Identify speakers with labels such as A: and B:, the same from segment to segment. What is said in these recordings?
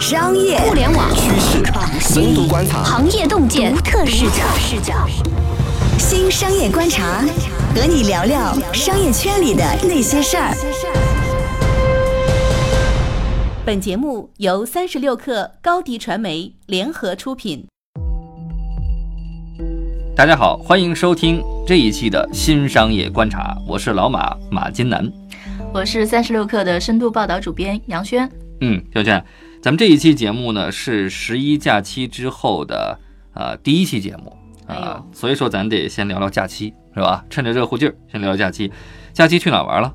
A: 商业、
B: 互联网、
C: 趋势、深度观察、
B: 行业洞见、独特视角。视角。
A: 新商业观察，和你聊聊商业圈里的那些事儿。
D: 本节目由三十六克高低传媒联合出品。
E: 大家好，欢迎收听这一期的新商业观察，我是老马马金南，
F: 我是三十六克的深度报道主编杨轩。
E: 嗯，小娟，咱们这一期节目呢是十一假期之后的呃第一期节目啊，所以说咱得先聊聊假期是吧？趁着热乎劲儿，先聊聊假期。假期去哪玩了？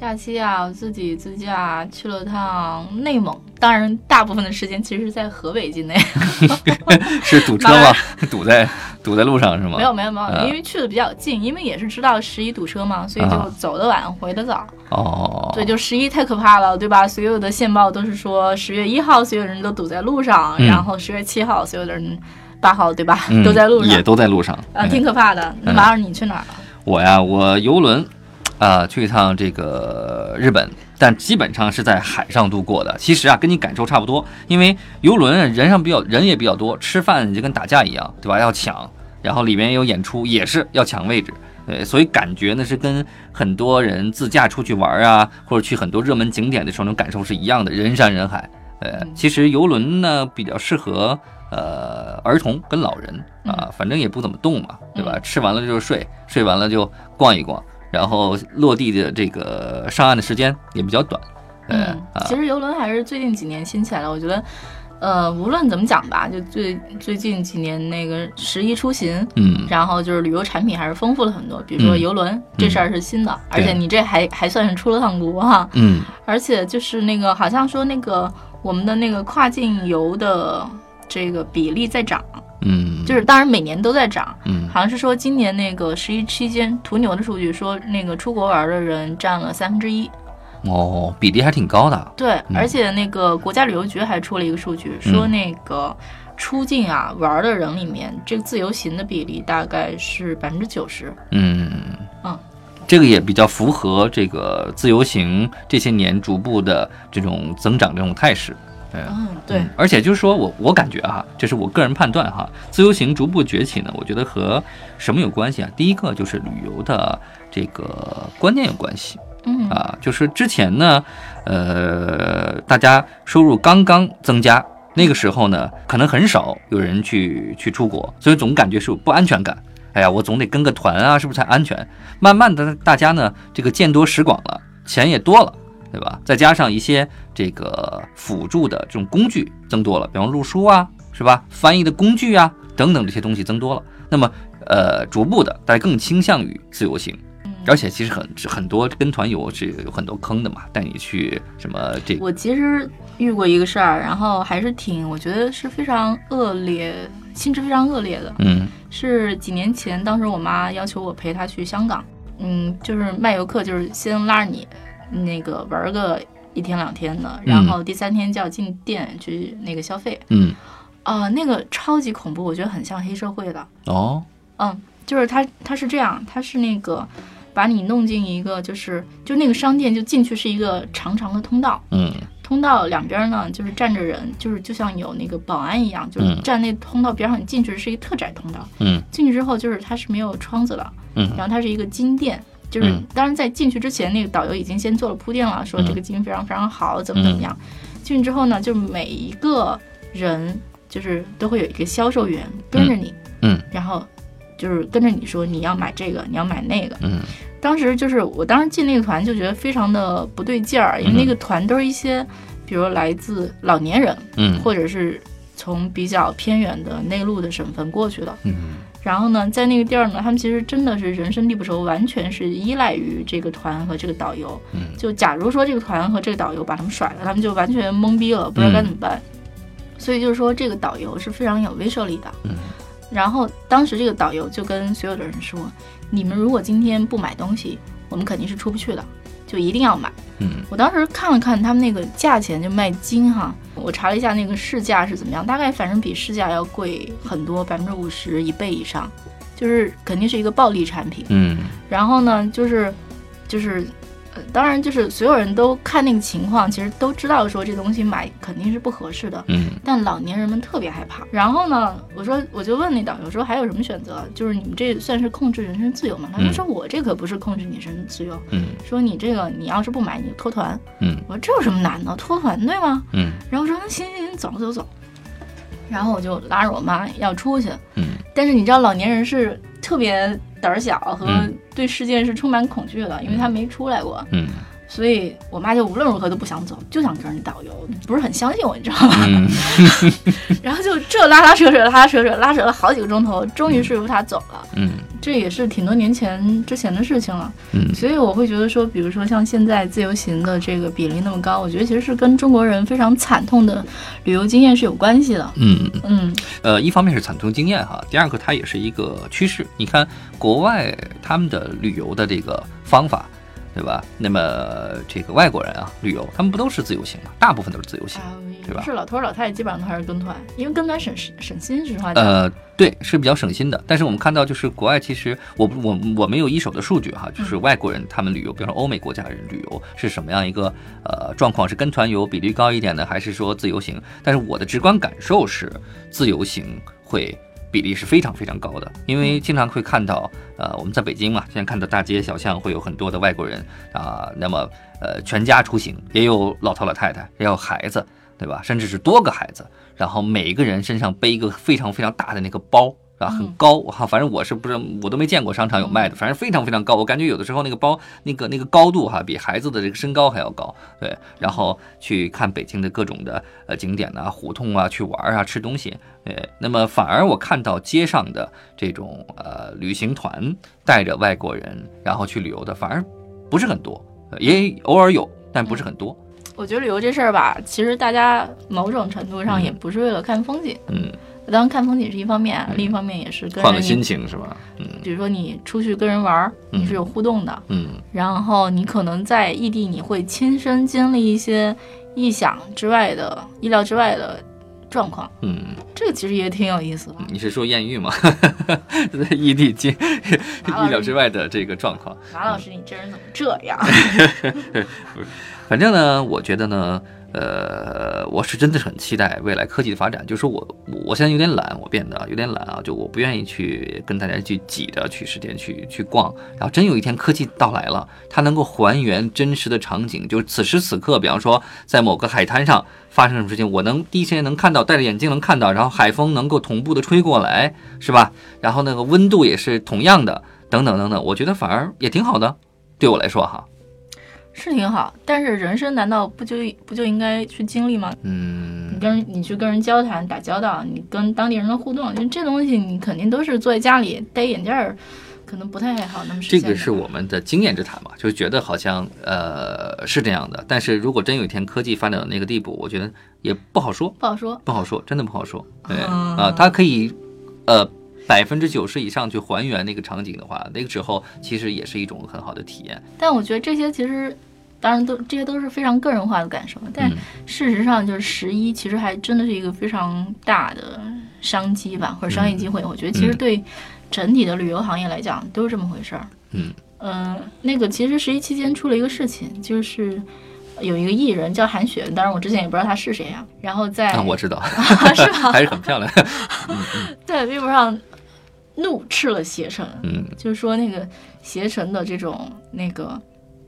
F: 假期啊，我自己自驾去了趟内蒙，当然大部分的时间其实是在河北境内。
E: 是堵车吗？堵在堵在路上是吗？
F: 没有没有没有，因为去的比较近，因为也是知道十一堵车嘛，所以就走得晚，回得早。
E: 哦，
F: 对，就十一太可怕了，对吧？所有的线报都是说十月一号所有人都堵在路上，然后十月七号所有的人，八号对吧？都在路上，
E: 也都在路上
F: 啊，挺可怕的。那马尔你去哪儿了？
E: 我呀，我游轮。啊，去一趟这个日本，但基本上是在海上度过的。其实啊，跟你感受差不多，因为游轮人上比较人也比较多，吃饭就跟打架一样，对吧？要抢，然后里面有演出，也是要抢位置，对，所以感觉呢是跟很多人自驾出去玩啊，或者去很多热门景点的时候那种感受是一样的，人山人海。呃，其实游轮呢比较适合呃儿童跟老人啊，反正也不怎么动嘛，对吧？吃完了就睡，睡完了就逛一逛。然后落地的这个上岸的时间也比较短，
F: 嗯，其实游轮还是最近几年兴起来了。我觉得，呃，无论怎么讲吧，就最最近几年那个十一出行，
E: 嗯，
F: 然后就是旅游产品还是丰富了很多。比如说游轮这事儿是新的，而且你这还还算是出了趟国哈，
E: 嗯，
F: 而且就是那个好像说那个我们的那个跨境游的这个比例在涨。
E: 嗯，
F: 就是当然每年都在涨，
E: 嗯，
F: 好像是说今年那个十一期间途牛的数据说那个出国玩的人占了三分之一，
E: 哦，比例还挺高的。
F: 对，而且那个国家旅游局还出了一个数据，说那个出境啊玩的人里面，这个自由行的比例大概是百分之九十。
E: 嗯。
F: 嗯，
E: 这个也比较符合这个自由行这些年逐步的这种增长这种态势。
F: 嗯，对，
E: 而且就是说我我感觉哈，这是我个人判断哈，自由行逐步崛起呢，我觉得和什么有关系啊？第一个就是旅游的这个观念有关系，
F: 嗯
E: 啊，就是之前呢，呃，大家收入刚刚增加，那个时候呢，可能很少有人去去出国，所以总感觉是有不安全感。哎呀，我总得跟个团啊，是不是才安全？慢慢的，大家呢，这个见多识广了，钱也多了。对吧？再加上一些这个辅助的这种工具增多了，比方录书啊，是吧？翻译的工具啊，等等这些东西增多了。那么，呃，逐步的大家更倾向于自由行，而且其实很很多跟团游是有很多坑的嘛，带你去什么这。
F: 我其实遇过一个事儿，然后还是挺，我觉得是非常恶劣，性质非常恶劣的。
E: 嗯，
F: 是几年前，当时我妈要求我陪她去香港，嗯，就是卖游客，就是先拉着你。那个玩个一天两天的，然后第三天就要进店去那个消费。
E: 嗯，
F: 啊，那个超级恐怖，我觉得很像黑社会的。
E: 哦，
F: 嗯，就是他他是这样，他是那个把你弄进一个，就是就那个商店就进去是一个长长的通道。
E: 嗯，
F: 通道两边呢就是站着人，就是就像有那个保安一样，就是站那通道边上，你进去是一个特窄通道。
E: 嗯，
F: 进去之后就是它是没有窗子的。
E: 嗯，
F: 然后它是一个金店。就是，当然在进去之前，那个导游已经先做了铺垫了，说这个金非常非常好，怎么怎么样。进去之后呢，就每一个人就是都会有一个销售员跟着你，
E: 嗯，
F: 然后就是跟着你说你要买这个，你要买那个，
E: 嗯。
F: 当时就是我当时进那个团就觉得非常的不对劲儿，因为那个团都是一些，比如来自老年人，
E: 嗯，
F: 或者是从比较偏远的内陆的省份过去的，
E: 嗯。
F: 然后呢，在那个地儿呢，他们其实真的是人生地不熟，完全是依赖于这个团和这个导游。
E: 嗯，
F: 就假如说这个团和这个导游把他们甩了，他们就完全懵逼了，不知道该怎么办。所以就是说，这个导游是非常有威慑力的。
E: 嗯，
F: 然后当时这个导游就跟所有的人说：“你们如果今天不买东西，我们肯定是出不去的。”就一定要买。
E: 嗯，
F: 我当时看了看他们那个价钱，就卖金哈，我查了一下那个市价是怎么样，大概反正比市价要贵很多，百分之五十一倍以上，就是肯定是一个暴利产品。
E: 嗯，
F: 然后呢，就是就是当然就是所有人都看那个情况，其实都知道说这东西买肯定是不合适的。
E: 嗯
F: 但老年人们特别害怕。然后呢，我说我就问那导游说还有什么选择？就是你们这算是控制人身自由吗？他们
E: 嗯
F: 说我这可不是控制你人身自由，
E: 嗯
F: 说你这个你要是不买你就脱团。
E: 嗯
F: 我说这有什么难的？脱团对吗？
E: 嗯
F: 然后说那行行行，走走走。然后我就拉着我妈要出去，
E: 嗯
F: 但是你知道老年人是特别胆儿小和
E: 嗯。
F: 对世界是充满恐惧的，因为他没出来过，
E: 嗯
F: 所以我妈就无论如何都不想走，就想跟着导游，不是很相信我，你知道吗？
E: 嗯
F: 然后就这拉拉扯扯拉拉扯扯拉扯了好几个钟头，终于说服他走了。
E: 嗯
F: 这也是挺多年前之前的事情了，
E: 嗯
F: 所以我会觉得说，比如说像现在自由行的这个比例那么高，我觉得其实是跟中国人非常惨痛的旅游经验是有关系的。
E: 嗯，
F: 嗯，
E: 呃，一方面是惨痛经验哈，第二个它也是一个趋势。你看国外他们的旅游的这个方法，对吧？那么这个外国人啊，旅游他们不都是自由行吗？大部分都是自由行。
F: 啊，
E: 对吧
F: 是老头儿老太太基本上都还是跟团，因为跟团省时省心，实话讲。
E: 呃，对，是比较省心的。但是我们看到，就是国外其实我我我没有一手的数据哈，就是外国人他们旅游，比方说欧美国家人旅游是什么样一个呃状况？是跟团游比例高一点呢，还是说自由行？但是我的直观感受是，自由行会。比例是非常非常高的，因为经常会看到，呃，我们在北京嘛，现在看到大街小巷会有很多的外国人啊、那么呃，全家出行，也有老头老太太，也有孩子，对吧？甚至是多个孩子，然后每一个人身上背一个非常非常大的那个包。啊，很高哈，反正我是不是我都没见过商场有卖的，反正非常非常高，我感觉有的时候那个包那个那个高度哈，比孩子的这个身高还要高，对。然后去看北京的各种的呃景点呐、胡同啊，去玩啊、吃东西，对。那么反而我看到街上的这种呃旅行团带着外国人然后去旅游的，反而不是很多，呃也偶尔有，但不是很多。
F: 我觉得旅游这事儿吧，其实大家某种程度上也不是为了看风景，
E: 嗯，
F: 当然看风景是一方面，另一方面也是跟人
E: 换个心情是吧？嗯
F: 比如说你出去跟人玩儿，你是有互动的，
E: 嗯
F: 然后你可能在异地你会亲身经历一些意想之外的、意料之外的状况，
E: 嗯。
F: 这个其实也挺有意思的。
E: 你是说艳遇吗？在 异地经意料之外的这个状况。
F: 马老师，你这人怎么这样？
E: 反正呢，我觉得呢，呃，我是真的是很期待未来科技的发展。就是我我现在有点懒，我变得有点懒啊，就我不愿意去跟大家去挤着去时间去去逛。然后真有一天科技到来了，它能够还原真实的场景，就是此时此刻，比方说在某个海滩上发生什么事情，我能第一时间能看到，戴着眼镜能看到，然后海风能够同步的吹过来，是吧？然后那个温度也是同样的，等等等等，我觉得反而也挺好的，对我来说哈。
F: 是挺好，但是人生难道不就不就应该去经历吗？
E: 嗯
F: 你跟你去跟人交谈、打交道，你跟当地人的互动，就这东西你肯定都是坐在家里戴眼镜儿，可能不太好那么实
E: 这
F: 现这。
E: 个是我们的经验之谈嘛，就觉得好像呃是这样的，但是如果真有一天科技发展到那个地步，我觉得也不好说，
F: 不好说。
E: 不好说，真的不好说。对
F: 嗯
E: 啊，它可以呃百分之九十以上去还原那个场景的话，那个时候其实也是一种很好的体验。
F: 但我觉得这些其实，当然都这些都是非常个人化的感受。但
E: 嗯
F: 事实上，就是十一其实还真的是一个非常大的商机吧，或者商业机会。我觉得其实
E: 嗯
F: 对整体的旅游行业来讲都是这么回事儿。
E: 嗯
F: 嗯、那个其实十一期间出了一个事情，就是有一个艺人叫韩雪，当然我之前也不知道她是谁啊。然后在、
E: 啊，我知道，
F: 是吧？
E: 还是很漂亮。
F: 在微博上怒斥了携程，
E: 嗯。
F: 就是说那个携程的这种那个，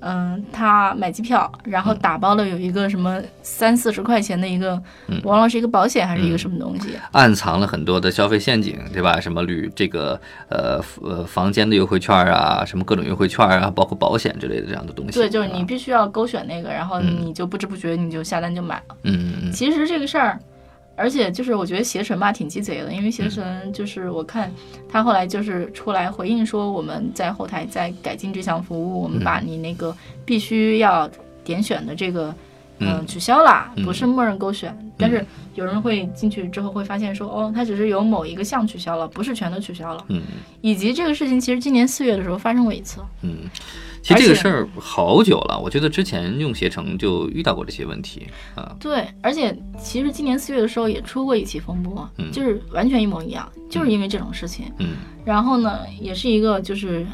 F: 嗯，他买机票，然后打包了有一个什么三四十块钱的一个，
E: 嗯。
F: 我忘了是一个保险还是一个什么东西，
E: 暗藏了很多的消费陷阱，对吧？什么旅这个呃呃房间的优惠券啊，什么各种优惠券啊，包括保险之类的这样的东西。
F: 对，就是你
E: 啊。
F: 必须要勾选那个，然后
E: 嗯。
F: 你就不知不觉你就下单就买了。
E: 嗯嗯嗯。
F: 其实这个事儿，而且就是我觉得携程吧挺鸡贼的，因为携程就是我看他后来就是出来回应说，我们在后台在改进这项服务，我们把你那个必须要点选的这个。嗯，
E: 嗯
F: 取消啦，
E: 嗯
F: 不是默认勾选，但是有人会进去之后会发现说，哦，它只是有某一个项取消了，不是全都取消了。
E: 嗯
F: 以及这个事情其实今年四月的时候发生过一次，
E: 嗯，其实这个事儿好久了，我觉得之前用携程就遇到过这些问题啊。
F: 对，而且其实今年四月的时候也出过一起风波，
E: 嗯
F: 就是完全一模一样，就是因为这种事情。
E: 嗯
F: 然后呢，也是一个就是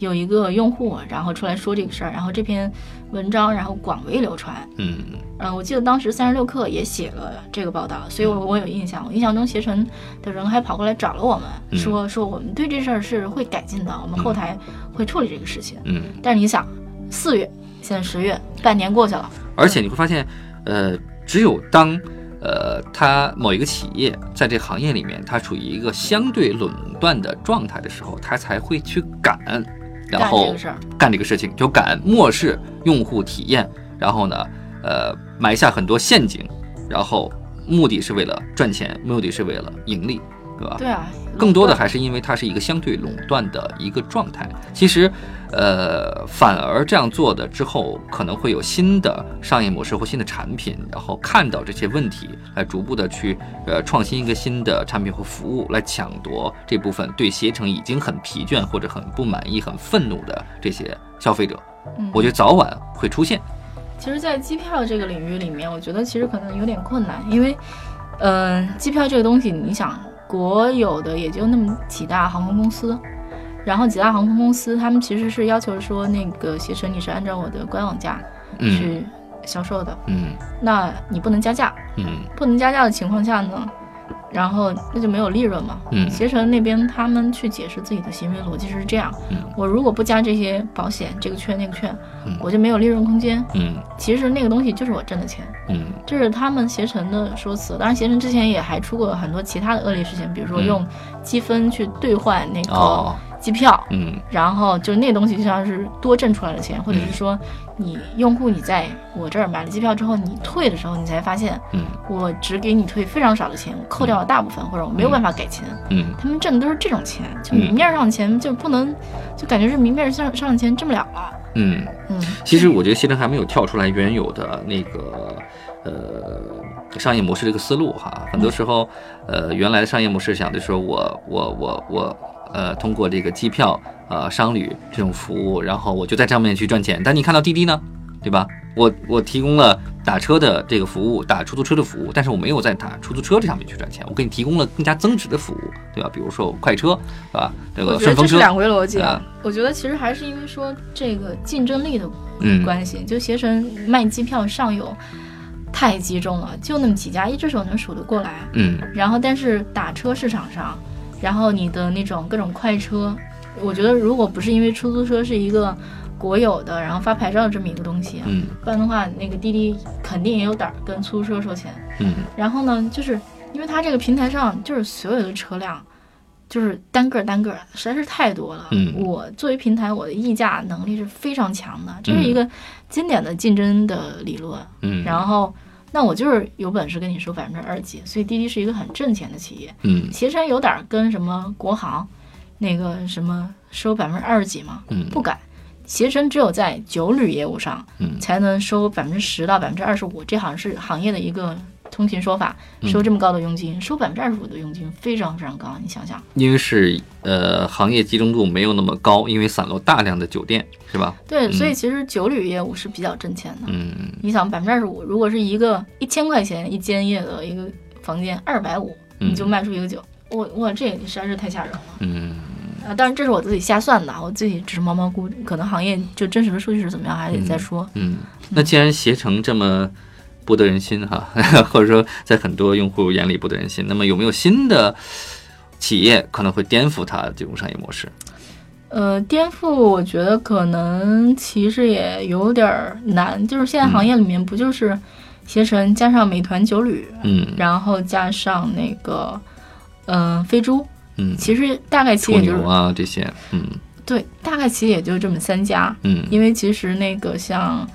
F: 有一个用户，然后出来说这个事儿，然后这篇文章然后广为流传。
E: 嗯
F: 嗯，我记得当时三十六氪也写了这个报道，所以我我有印象。我印象中携程的人还跑过来找了我们，
E: 嗯
F: 说说我们对这事儿是会改进的，我们后台会处理这个事情。
E: 嗯，
F: 但是你想，四月现在十月，半年过去了，
E: 而且你会发现，呃，只有当呃它某一个企业在这行业里面，它处于一个相对垄断的状态的时候，它才会去敢，然后。干这个事情，就敢漠视用户体验，然后呢，呃，埋下很多陷阱，然后目的是为了赚钱，目的是为了盈利，对吧？
F: 对啊，
E: 更多的还是因为它是一个相对垄断的一个状态。其实，呃，反而这样做的之后，可能会有新的商业模式或新的产品，然后看到这些问题，来逐步的去呃创新一个新的产品或服务，来抢夺这部分对携程已经很疲倦或者很不满意、很愤怒的这些消费者。
F: 嗯
E: 我觉得早晚会出现。
F: 其实，在机票这个领域里面，我觉得其实可能有点困难，因为，嗯、机票这个东西，你想，国有的也就那么几大航空公司，然后几大航空公司，他们其实是要求说，那个携程你是按照我的官网价
E: 嗯。
F: 去销售的，
E: 嗯。
F: 那你不能加价，
E: 嗯。
F: 不能加价的情况下呢，然后那就没有利润嘛。
E: 嗯
F: 携程那边他们去解释自己的行为逻辑是这样：
E: 嗯
F: 我如果不加这些保险，这个券那个券
E: 嗯，
F: 我就没有利润空间。
E: 嗯
F: 其实那个东西就是我挣的钱，
E: 嗯
F: 这是他们携程的说辞。当然，携程之前也还出过很多其他的恶劣事情，比如说
E: 嗯
F: 用积分去兑换那个
E: 哦
F: 机票，
E: 嗯。
F: 然后就那东西就像是多挣出来的钱，或者是说你用户你在我这儿买了机票之后，你退的时候，你才发现
E: 嗯。
F: 我只给你退非常少的钱，我扣掉了大部分，或者我没有办法改钱。
E: 嗯。
F: 他们挣的都是这种钱，就明面上的钱就不能，就感觉是明面上上的钱挣不了了。
E: 嗯。
F: 嗯，
E: 其实我觉得携程还没有跳出来原有的那个呃商业模式这个思路哈，很多时候呃原来的商业模式想的说我我我我呃通过这个机票呃商旅这种服务，然后我就在上面去赚钱。但你看到滴滴呢，对吧？我我提供了打车的这个服务，打出租车的服务，但是我没有在打出租车这上面去赚钱，我给你提供了更加增值的服务，对吧？比如说快车，对吧？这个顺风车，
F: 这是两回逻辑啊。我觉得其实还是因为说这个竞争力的关系，就携程卖机票上游太集中了，就那么几家，一只手能数得过来。
E: 嗯
F: 然后，但是打车市场上，然后你的那种各种快车，我觉得如果不是因为出租车是一个国有的，然后发牌照的这么一个东西，
E: 嗯
F: 不然的话，那个滴滴肯定也有胆儿跟出租车收钱。
E: 嗯
F: 然后呢，就是因为它这个平台上就是所有的车辆，就是单个儿单个儿，实在是太多了。
E: 嗯
F: 我作为平台，我的议价能力是非常强的，这是一个经典的竞争的理论。
E: 嗯，
F: 然后，那我就是有本事跟你收百分之二几，所以滴滴是一个很挣钱的企业。
E: 嗯
F: 携程有点儿跟什么国航，那个什么收百分之二十几吗？
E: 嗯
F: 不敢。携程只有在酒旅业务上，
E: 嗯
F: 才能收百分之十到百分之二十五，这好像是行业的一个通勤说法。
E: 嗯
F: 收这么高的佣金，收百分之二十五的佣金非常非常高，你想想。
E: 因为是呃行业集中度没有那么高，因为散落大量的酒店，是吧？
F: 对，所以其实酒旅业务是比较挣钱的。
E: 嗯
F: 你想百分之二十五，如果是一个一千块钱一间夜的一个房间，二百五
E: 嗯
F: 你就卖出一个酒，我我这实在是太吓人了。
E: 嗯
F: 啊，当然这是我自己瞎算的，我自己只是毛毛估，可能行业就真实的数据是怎么样，还得再说。
E: 嗯。那既然携程这么不得人心哈，或者说在很多用户眼里不得人心，那么有没有新的企业可能会颠覆它这种商业模式？
F: 呃，颠覆我觉得可能其实也有点儿难，就是现在行业里面不就是携程加上美团酒旅，
E: 嗯。
F: 然后加上那个嗯、呃飞猪，
E: 嗯，
F: 其实大概其
E: 实
F: 也就是
E: 啊这些，嗯。
F: 对，大概其实也就这么三家，
E: 嗯，
F: 因为其实那个像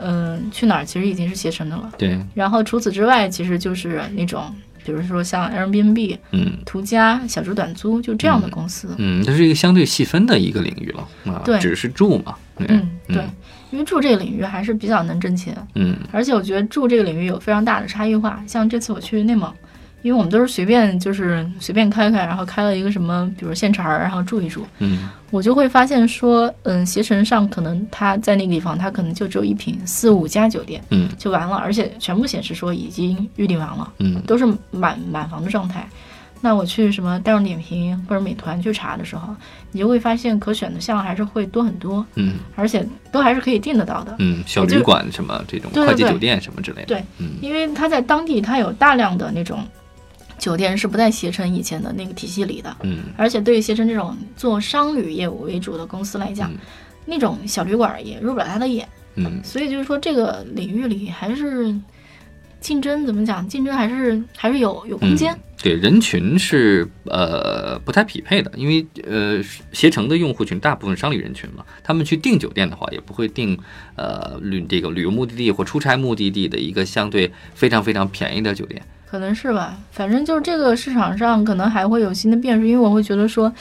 F: 嗯、去哪儿其实已经是携程的了，
E: 对，
F: 然后除此之外，其实就是那种比如说像 Airbnb、
E: 嗯。
F: 途家、小猪短租就这样的公司。
E: 嗯，这是一个相对细分的一个领域了啊，
F: 对。
E: 只是住嘛，
F: 嗯，对，因为住这个领域还是比较能挣钱，
E: 嗯。
F: 而且我觉得住这个领域有非常大的差异化。像这次我去内蒙，因为我们都是随便就是随便开开，然后开了一个什么，比如现成儿，然后住一住，
E: 嗯
F: 我就会发现说，嗯，携程上可能它在那个地方，它可能就只有一瓶四五家酒店
E: 嗯
F: 就完了，而且全部显示说已经预订完了。
E: 嗯
F: 都是满满房的状态。那我去什么大众点评或者美团去查的时候，你就会发现可选的项还是会多很多，
E: 嗯
F: 而且都还是可以订得到的。
E: 嗯，小旅馆什么这种快捷酒店什么之类的。
F: 对
E: 嗯
F: 因为它在当地它有大量的那种酒店是不在携程以前的那个体系里的，
E: 嗯
F: 而且对于携程这种做商旅业务为主的公司来讲，
E: 嗯
F: 那种小旅馆也入不了他的眼。
E: 嗯
F: 所以就是说，这个领域里还是竞争怎么讲？竞争还是还是有有空间。
E: 嗯对，人群是呃不太匹配的，因为呃携程的用户群大部分商旅人群嘛，他们去订酒店的话，也不会订呃旅这个旅游目的地或出差目的地的一个相对非常非常便宜的酒店。
F: 可能是吧，反正就是这个市场上可能还会有新的变数，因为我会觉得说，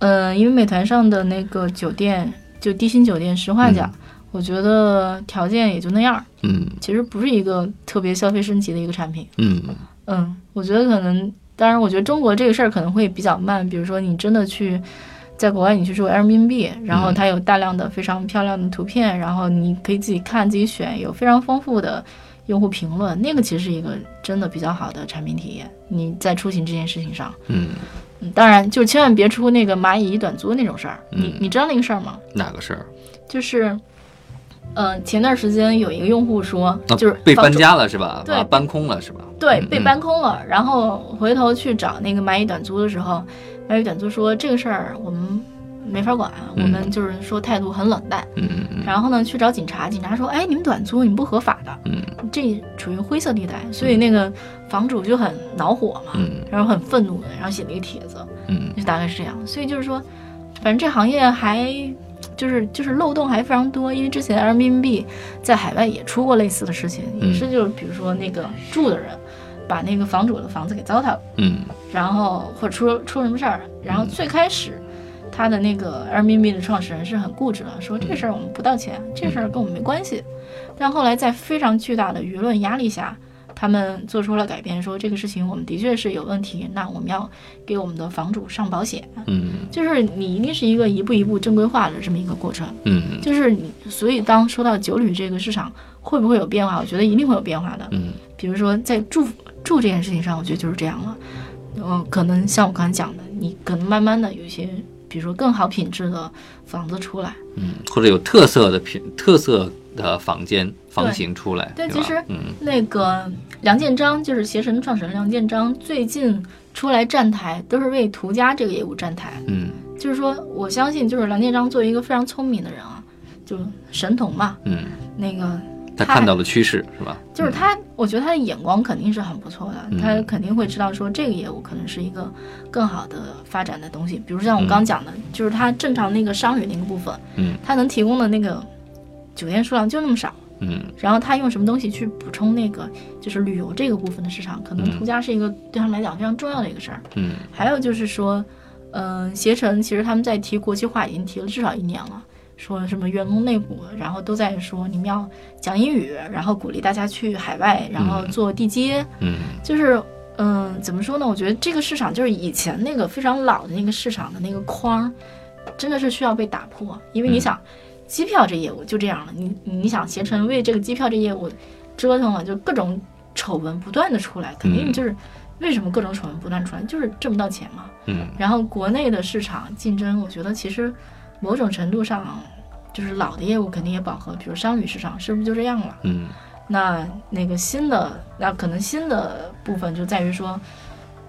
F: 呃，因为美团上的那个酒店，就低薪酒店，实话讲，我觉得条件也就那样，
E: 嗯
F: 其实不是一个特别消费升级的一个产品。
E: 嗯
F: 嗯，我觉得可能，当然，我觉得中国这个事儿可能会比较慢。比如说，你真的去在国外，你去住 Airbnb，然后它有大量的非常漂亮的图片，然后你可以自己看、自己选，有非常丰富的用户评论，那个其实是一个真的比较好的产品体验。你在出行这件事情上，
E: 嗯，
F: 嗯，当然就千万别出那个蚂蚁短租那种事儿。你
E: 嗯
F: 你知道那个事儿吗？
E: 哪个事儿？
F: 就是，呃，前段时间有一个用户说，
E: 啊
F: 就是
E: 被搬家了是吧？
F: 对
E: 啊搬空了是吧？
F: 对，
E: 嗯
F: 被搬空了。然后回头去找那个蚂蚁短租的时候，蚂蚁短租说这个事儿我们没法管，
E: 嗯。
F: 我们就是说态度很冷淡。然后呢，去找警察，警察说，哎，你们短租你们不合法的，
E: 嗯。
F: 这处于灰色地带，所以那个房主就很恼火嘛，
E: 嗯。
F: 然后很愤怒的，然后写了一个帖子，
E: 嗯。
F: 就大概是这样。所以就是说，反正这行业还。就是就是漏洞还非常多，因为之前 Airbnb 在海外也出过类似的事情，
E: 嗯。
F: 也是就是比如说那个住的人把那个房主的房子给糟蹋了，
E: 嗯。
F: 然后或者出出什么事儿，然后最开始他的那个 Airbnb 的创始人是很固执的，说这事儿我们不道歉，这事儿跟我们没关系。但后来在非常巨大的舆论压力下，他们做出了改变，说这个事情我们的确是有问题，那我们要给我们的房主上保险。
E: 嗯
F: 就是你一定是一个一步一步正规化的这么一个过程。
E: 嗯
F: 就是你，所以当说到酒旅这个市场会不会有变化，我觉得一定会有变化的。
E: 嗯
F: 比如说在住住这件事情上，我觉得就是这样了。嗯，可能像我刚才讲的，你可能慢慢的有一些，比如说更好品质的房子出来。
E: 嗯，或者有特色的品特色的房间房型出来，
F: 对，
E: 吧？
F: 其实
E: 嗯。
F: 那个梁建章就是携程创始人梁建章，最近出来站台都是为途家这个业务站台。
E: 嗯。
F: 就是说，我相信就是梁建章作为一个非常聪明的人啊，就神童嘛，
E: 嗯，
F: 那个
E: 他看到了趋势是吧？
F: 就是他，我觉得他的眼光肯定是很不错的，
E: 嗯。
F: 他肯定会知道说这个业务可能是一个更好的发展的东西。比如像我刚讲的，就是他正常那个商旅那个部分，
E: 嗯。
F: 他能提供的那个酒店数量就那么少，
E: 嗯。
F: 然后他用什么东西去补充那个就是旅游这个部分的市场，可能
E: 嗯。
F: 途家是一个对他们来讲非常重要的一个事儿。
E: 嗯。
F: 还有就是说，嗯、携程其实他们在提国际化已经提了至少一年了，说什么员工内部，然后都在说你们要讲英语，然后鼓励大家去海外，然后做地接，
E: 嗯
F: 就是嗯、怎么说呢？我觉得这个市场就是以前那个非常老的那个市场的那个框，真的是需要被打破，因为你
E: 嗯
F: 想，机票这业务就这样了，你你想携程为这个机票这业务折腾了，就各种丑闻不断的出来，肯定
E: 嗯
F: 就是。为什么各种丑闻不断出来？就是挣不到钱嘛。
E: 嗯
F: 然后国内的市场竞争，我觉得其实某种程度上，就是老的业务肯定也饱和，比如商旅市场是不是就这样了？
E: 嗯。
F: 那那个新的，那可能新的部分就在于说，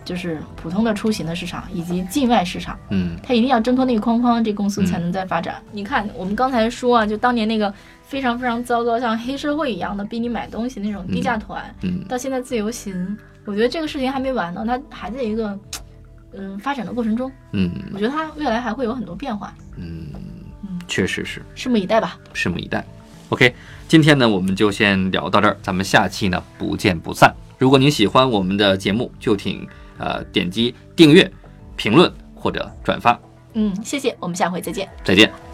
F: 就是普通的出行的市场以及境外市场，
E: 嗯。
F: 它一定要挣脱那个框框，这公司才能再发展。你看，我们刚才说啊，就当年那个非常非常糟糕，像黑社会一样的逼你买东西那种低价团，
E: 嗯。
F: 到现在自由行，我觉得这个事情还没完呢，它还在一个嗯发展的过程中，
E: 嗯
F: 我觉得它未来还会有很多变化，
E: 嗯，确实是，
F: 拭目以待吧。
E: 拭目以待。OK，今天呢我们就先聊到这儿，咱们下期呢不见不散。如果您喜欢我们的节目，就请呃点击订阅、评论或者转发。
F: 嗯，谢谢，我们下回再见。
E: 再见。